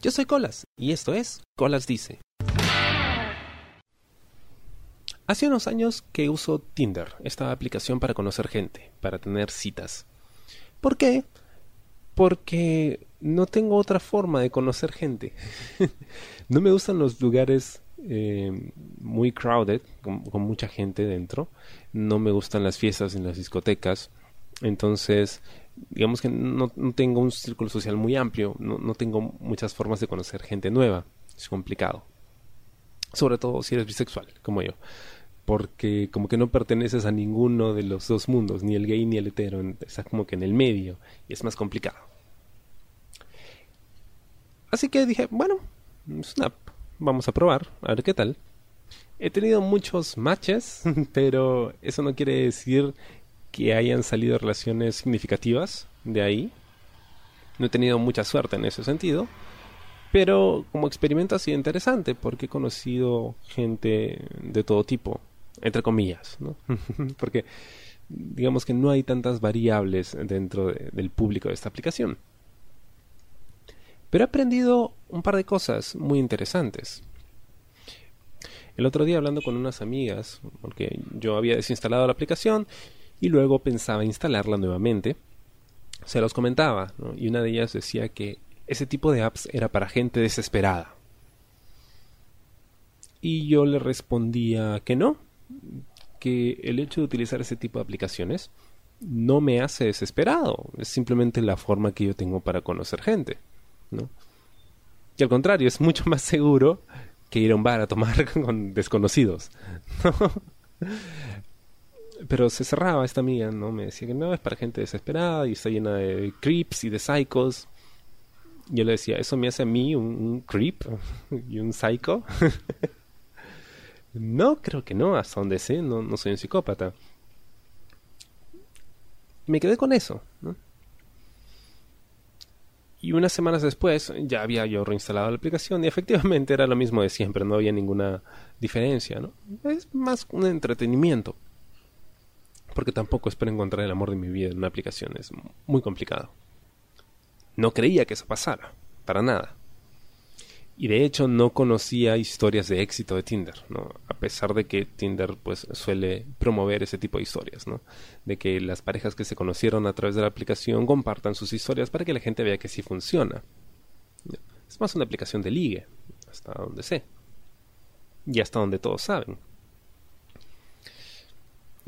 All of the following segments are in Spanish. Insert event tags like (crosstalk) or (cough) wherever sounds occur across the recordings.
Yo soy Colas y esto es Colas Dice. Hace unos años que uso Tinder, esta aplicación para conocer gente, para tener citas. ¿Por qué? Porque no tengo otra forma de conocer gente. (laughs) no me gustan los lugares eh, muy crowded, con, mucha gente dentro. No me gustan las fiestas en las discotecas. Entonces, digamos que no, tengo un círculo social muy amplio, no, no, tengo muchas formas de conocer gente nueva, es complicado. Sobre todo si eres bisexual, como yo. Porque como que no perteneces a ninguno de los dos mundos, ni el gay ni el hetero, estás como que en el medio y es más complicado. Así que dije, bueno, Snap, vamos a probar, a ver qué tal. He tenido muchos matches, (laughs) pero eso no quiere decir que hayan salido relaciones significativas de ahí. No he tenido mucha suerte en ese sentido. Pero como experimento ha sido interesante porque he conocido gente de todo tipo, entre comillas, ¿no? (laughs) porque digamos que no hay tantas variables dentro del público de esta aplicación. Pero he aprendido un par de cosas muy interesantes. El otro día hablando con unas amigas, porque yo había desinstalado la aplicación y luego pensaba instalarla nuevamente. Se los comentaba, y una de ellas decía que ese tipo de apps era para gente desesperada. Y yo le respondía que no, que el hecho de utilizar ese tipo de aplicaciones no me hace desesperado, es simplemente la forma que yo tengo para conocer gente, ¿no? Y al contrario, es mucho más seguro que ir a un bar a tomar (laughs) con desconocidos. Pero se cerraba esta amiga, ¿no? Me decía que no, es para gente desesperada y está llena de creeps y de psychos. Yo le decía, ¿eso me hace a mí un, creep (laughs) y un psycho? (laughs) no, creo que no, hasta donde sé, no, no soy un psicópata. Me quedé con eso, ¿no? Y unas semanas después ya había yo reinstalado la aplicación y efectivamente era lo mismo de siempre, no había ninguna diferencia, ¿no? Es más un entretenimiento porque tampoco espero encontrar el amor de mi vida en una aplicación, es muy complicado. No creía que eso pasara, para nada. Y de hecho no conocía historias de éxito de Tinder, ¿no? A pesar de que Tinder pues suele promover ese tipo de historias, ¿no? De que las parejas que se conocieron a través de la aplicación compartan sus historias para que la gente vea que sí funciona. Es más una aplicación de ligue, hasta donde sé. Y hasta donde todos saben.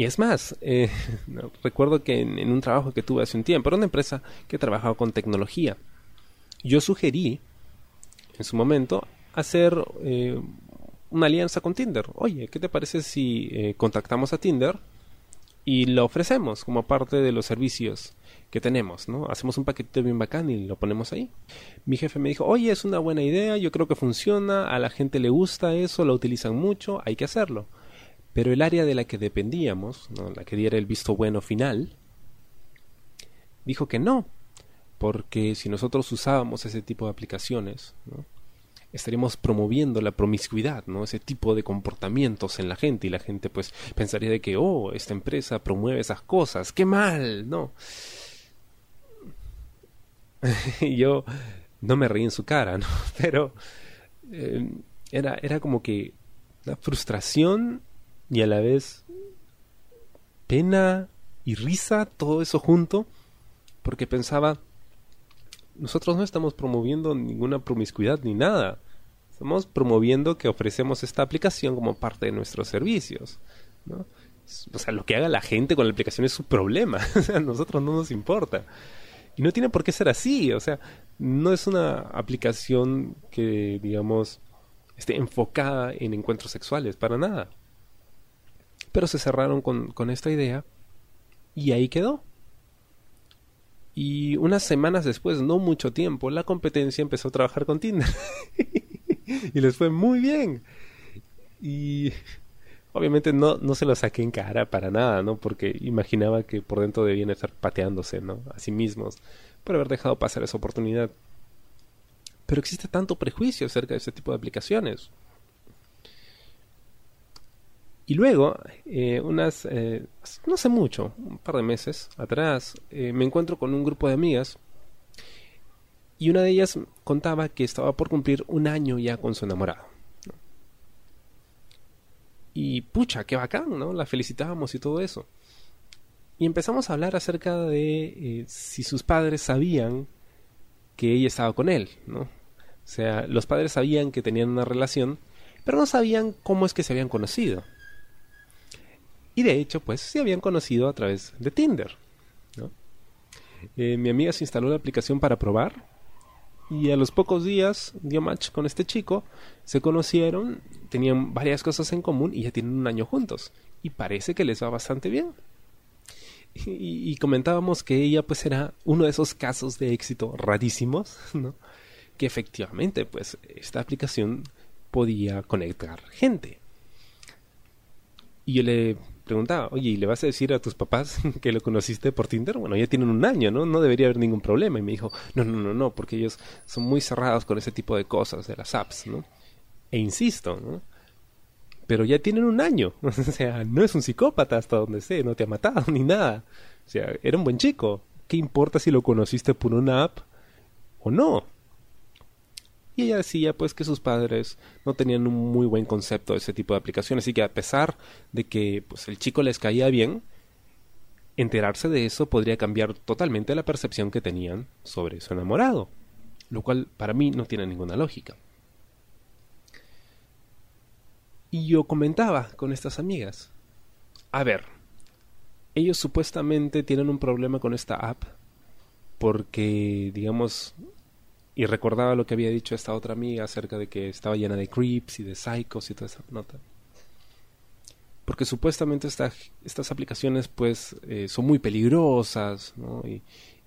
Y es más, eh, (laughs) recuerdo que en, un trabajo que tuve hace un tiempo, era una empresa que trabajaba con tecnología. Yo sugerí, en su momento, hacer eh, una alianza con Tinder. Oye, ¿qué te parece si eh, contactamos a Tinder y lo ofrecemos como parte de los servicios que tenemos, ¿no? Hacemos un paquete bien bacán y lo ponemos ahí. Mi jefe me dijo, oye, es una buena idea, yo creo que funciona, a la gente le gusta eso, lo utilizan mucho, hay que hacerlo. Pero el área de la que dependíamos, la que diera el visto bueno final, dijo que no, porque si nosotros usábamos ese tipo de aplicaciones, estaríamos promoviendo la promiscuidad, ¿no? Ese tipo de comportamientos en la gente y la gente pues pensaría de que, oh, esta empresa promueve esas cosas, qué mal, ¿no? (laughs) y yo no me reí en su cara, ¿no? (laughs) Pero eh, era, era como que la frustración y a la vez pena y risa, todo eso junto, porque pensaba, nosotros no estamos promoviendo ninguna promiscuidad ni nada. Estamos promoviendo que ofrecemos esta aplicación como parte de nuestros servicios. ¿no? O sea, lo que haga la gente con la aplicación es su problema. (laughs) a nosotros no nos importa. Y no tiene por qué ser así. O sea, no es una aplicación que, digamos, esté enfocada en encuentros sexuales, para nada. Pero se cerraron con, con esta idea y ahí quedó. Y unas semanas después, no mucho tiempo, la competencia empezó a trabajar con Tinder. (laughs) y les fue muy bien. Y obviamente no, no se lo saqué en cara para nada, ¿no? Porque imaginaba que por dentro debían estar pateándose, ¿no? A sí mismos por haber dejado pasar esa oportunidad. Pero existe tanto prejuicio acerca de este tipo de aplicaciones. Y luego, eh, unas, eh, no sé mucho, un par de meses atrás, eh, me encuentro con un grupo de amigas Y una de ellas contaba que estaba por cumplir un año ya con su enamorado. Y pucha, qué bacán, ¿no? La felicitábamos y todo eso. Y empezamos a hablar acerca de eh, si sus padres sabían que ella estaba con él, ¿no? O sea, los padres sabían que tenían una relación, pero no sabían cómo es que se habían conocido. Y de hecho, pues se habían conocido a través de Tinder. Eh, mi amiga se instaló la aplicación para probar y a los pocos días dio match con este chico, se conocieron, tenían varias cosas en común y ya tienen un año juntos. Y parece que les va bastante bien. Y, y, comentábamos que ella pues era uno de esos casos de éxito rarísimos, ¿no? Que efectivamente pues esta aplicación podía conectar gente. Y yo le preguntaba, oye, ¿y le vas a decir a tus papás (laughs) que lo conociste por Tinder? Bueno, ya tienen un año, ¿no? No debería haber ningún problema. Y me dijo, no, no, no, no, porque ellos son muy cerrados con ese tipo de cosas, de las apps, ¿no? E insisto, ¿no? Pero ya tienen un año. (laughs) o sea, no es un psicópata hasta donde sé, no te ha matado ni nada. O sea, era un buen chico. ¿Qué importa si lo conociste por una app o no? Y ella decía pues que sus padres no tenían un muy buen concepto de ese tipo de aplicaciones y que a pesar de que pues el chico les caía bien, enterarse de eso podría cambiar totalmente la percepción que tenían sobre su enamorado, lo cual para mí no tiene ninguna lógica. Y yo comentaba con estas amigas, a ver, ellos supuestamente tienen un problema con esta app porque, digamos, y recordaba lo que había dicho esta otra amiga acerca de que estaba llena de creeps y de psychos y toda esa nota. Porque supuestamente estas aplicaciones pues eh, son muy peligrosas ¿no? y,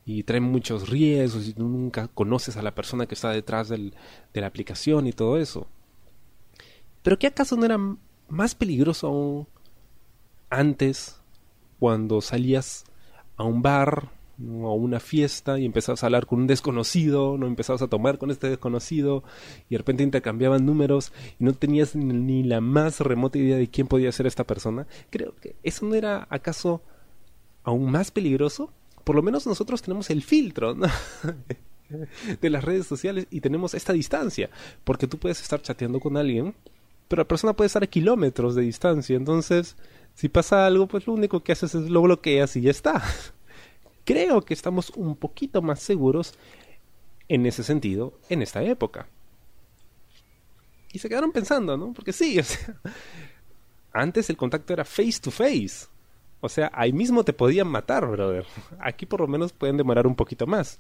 y, traen muchos riesgos y nunca conoces a la persona que está detrás del, de la aplicación y todo eso. Pero ¿qué acaso no era más peligroso aún antes cuando salías a un bar a una fiesta y empezabas a hablar con un desconocido, no empezabas a tomar con este desconocido y de repente intercambiaban números y no tenías ni la más remota idea de quién podía ser esta persona. Creo que eso no era acaso aún más peligroso. Por lo menos nosotros tenemos el filtro (laughs) de las redes sociales y tenemos esta distancia, porque tú puedes estar chateando con alguien, pero la persona puede estar a kilómetros de distancia, entonces si pasa algo, pues lo único que haces es lo bloqueas y ya está creo que estamos un poquito más seguros en ese sentido en esta época. Y se quedaron pensando, ¿no? Porque sí, (laughs) o sea, antes el contacto era face to face. O sea, ahí mismo te podían matar, brother. Aquí por lo menos pueden demorar un poquito más.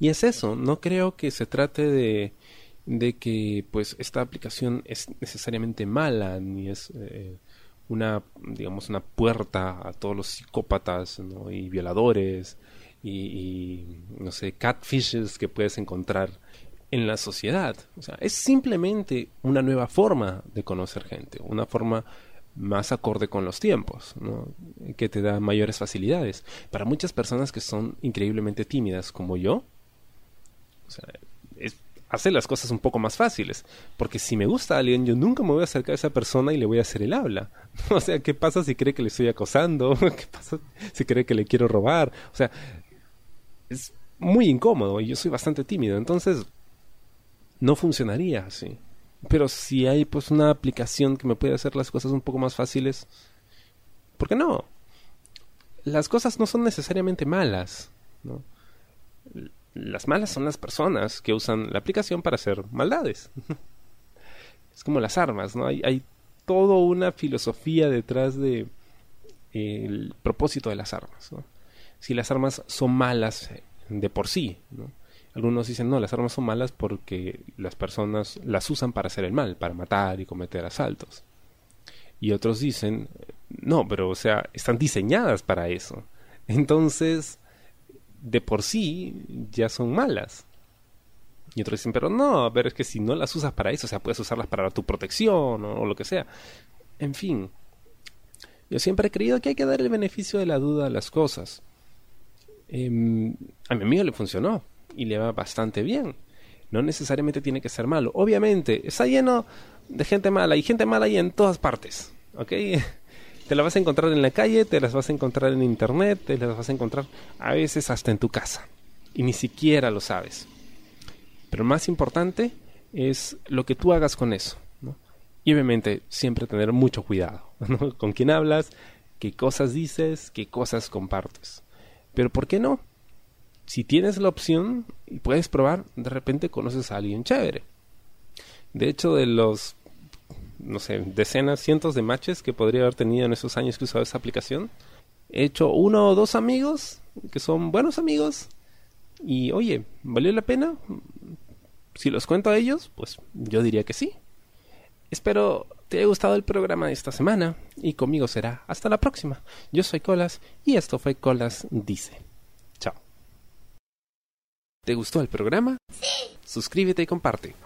Y es eso, no creo que se trate de, de que pues esta aplicación es necesariamente mala, ni es eh, una, digamos, una puerta a todos los psicópatas y violadores y, no sé, catfishes que puedes encontrar en la sociedad. O sea, es simplemente una nueva forma de conocer gente, una forma más acorde con los tiempos, ¿no? que te da mayores facilidades. Para muchas personas que son increíblemente tímidas como yo, o sea, es hacer las cosas un poco más fáciles. Porque si me gusta alguien, yo nunca me voy a acercar a esa persona y le voy a hacer el habla. (laughs) o sea, ¿qué pasa si cree que le estoy acosando? (laughs) ¿Qué pasa si cree que le quiero robar? O sea, es muy incómodo y yo soy bastante tímido. Entonces, no funcionaría así. Pero si hay pues una aplicación que me puede hacer las cosas un poco más fáciles, ¿por qué no? Las cosas no son necesariamente malas, ¿no? Las malas son las personas que usan la aplicación para hacer maldades. (laughs) es como las armas, ¿no? Hay, hay toda una filosofía detrás de el propósito de las armas. Si las armas son malas de por sí, ¿no? Algunos dicen, no, las armas son malas porque las personas las usan para hacer el mal, para matar y cometer asaltos. Y otros dicen, no, pero o sea, están diseñadas para eso. Entonces, de por sí ya son malas. Y otros dicen, pero no, ver, es que si no las usas para eso, o sea, puedes usarlas para tu protección o, lo que sea. En fin, yo siempre he creído que hay que dar el beneficio de la duda a las cosas. Em, a mi amigo le funcionó y le va bastante bien. No necesariamente tiene que ser malo. Obviamente, está lleno de gente mala y gente mala ahí en todas partes. ¿Ok? (laughs) Te las vas a encontrar en la calle, te las vas a encontrar en internet, te las vas a encontrar a veces hasta en tu casa. y ni siquiera lo sabes. Pero más importante es lo que tú hagas con eso. Y obviamente siempre tener mucho cuidado (laughs) con quién hablas, qué cosas dices, qué cosas compartes. Pero ¿por qué no? Si tienes la opción y puedes probar, de repente conoces a alguien chévere. De hecho, de los, no sé, decenas, cientos de matches que podría haber tenido en esos años que usado esa aplicación, he hecho uno o dos amigos que son buenos amigos y oye, ¿valió la pena? Si los cuento a ellos, pues yo diría que sí. Espero te haya gustado el programa de esta semana y conmigo será hasta la próxima. Yo soy Colas y esto fue Colas Dice. Chao. ¿Te gustó el programa? Sí. Suscríbete y comparte.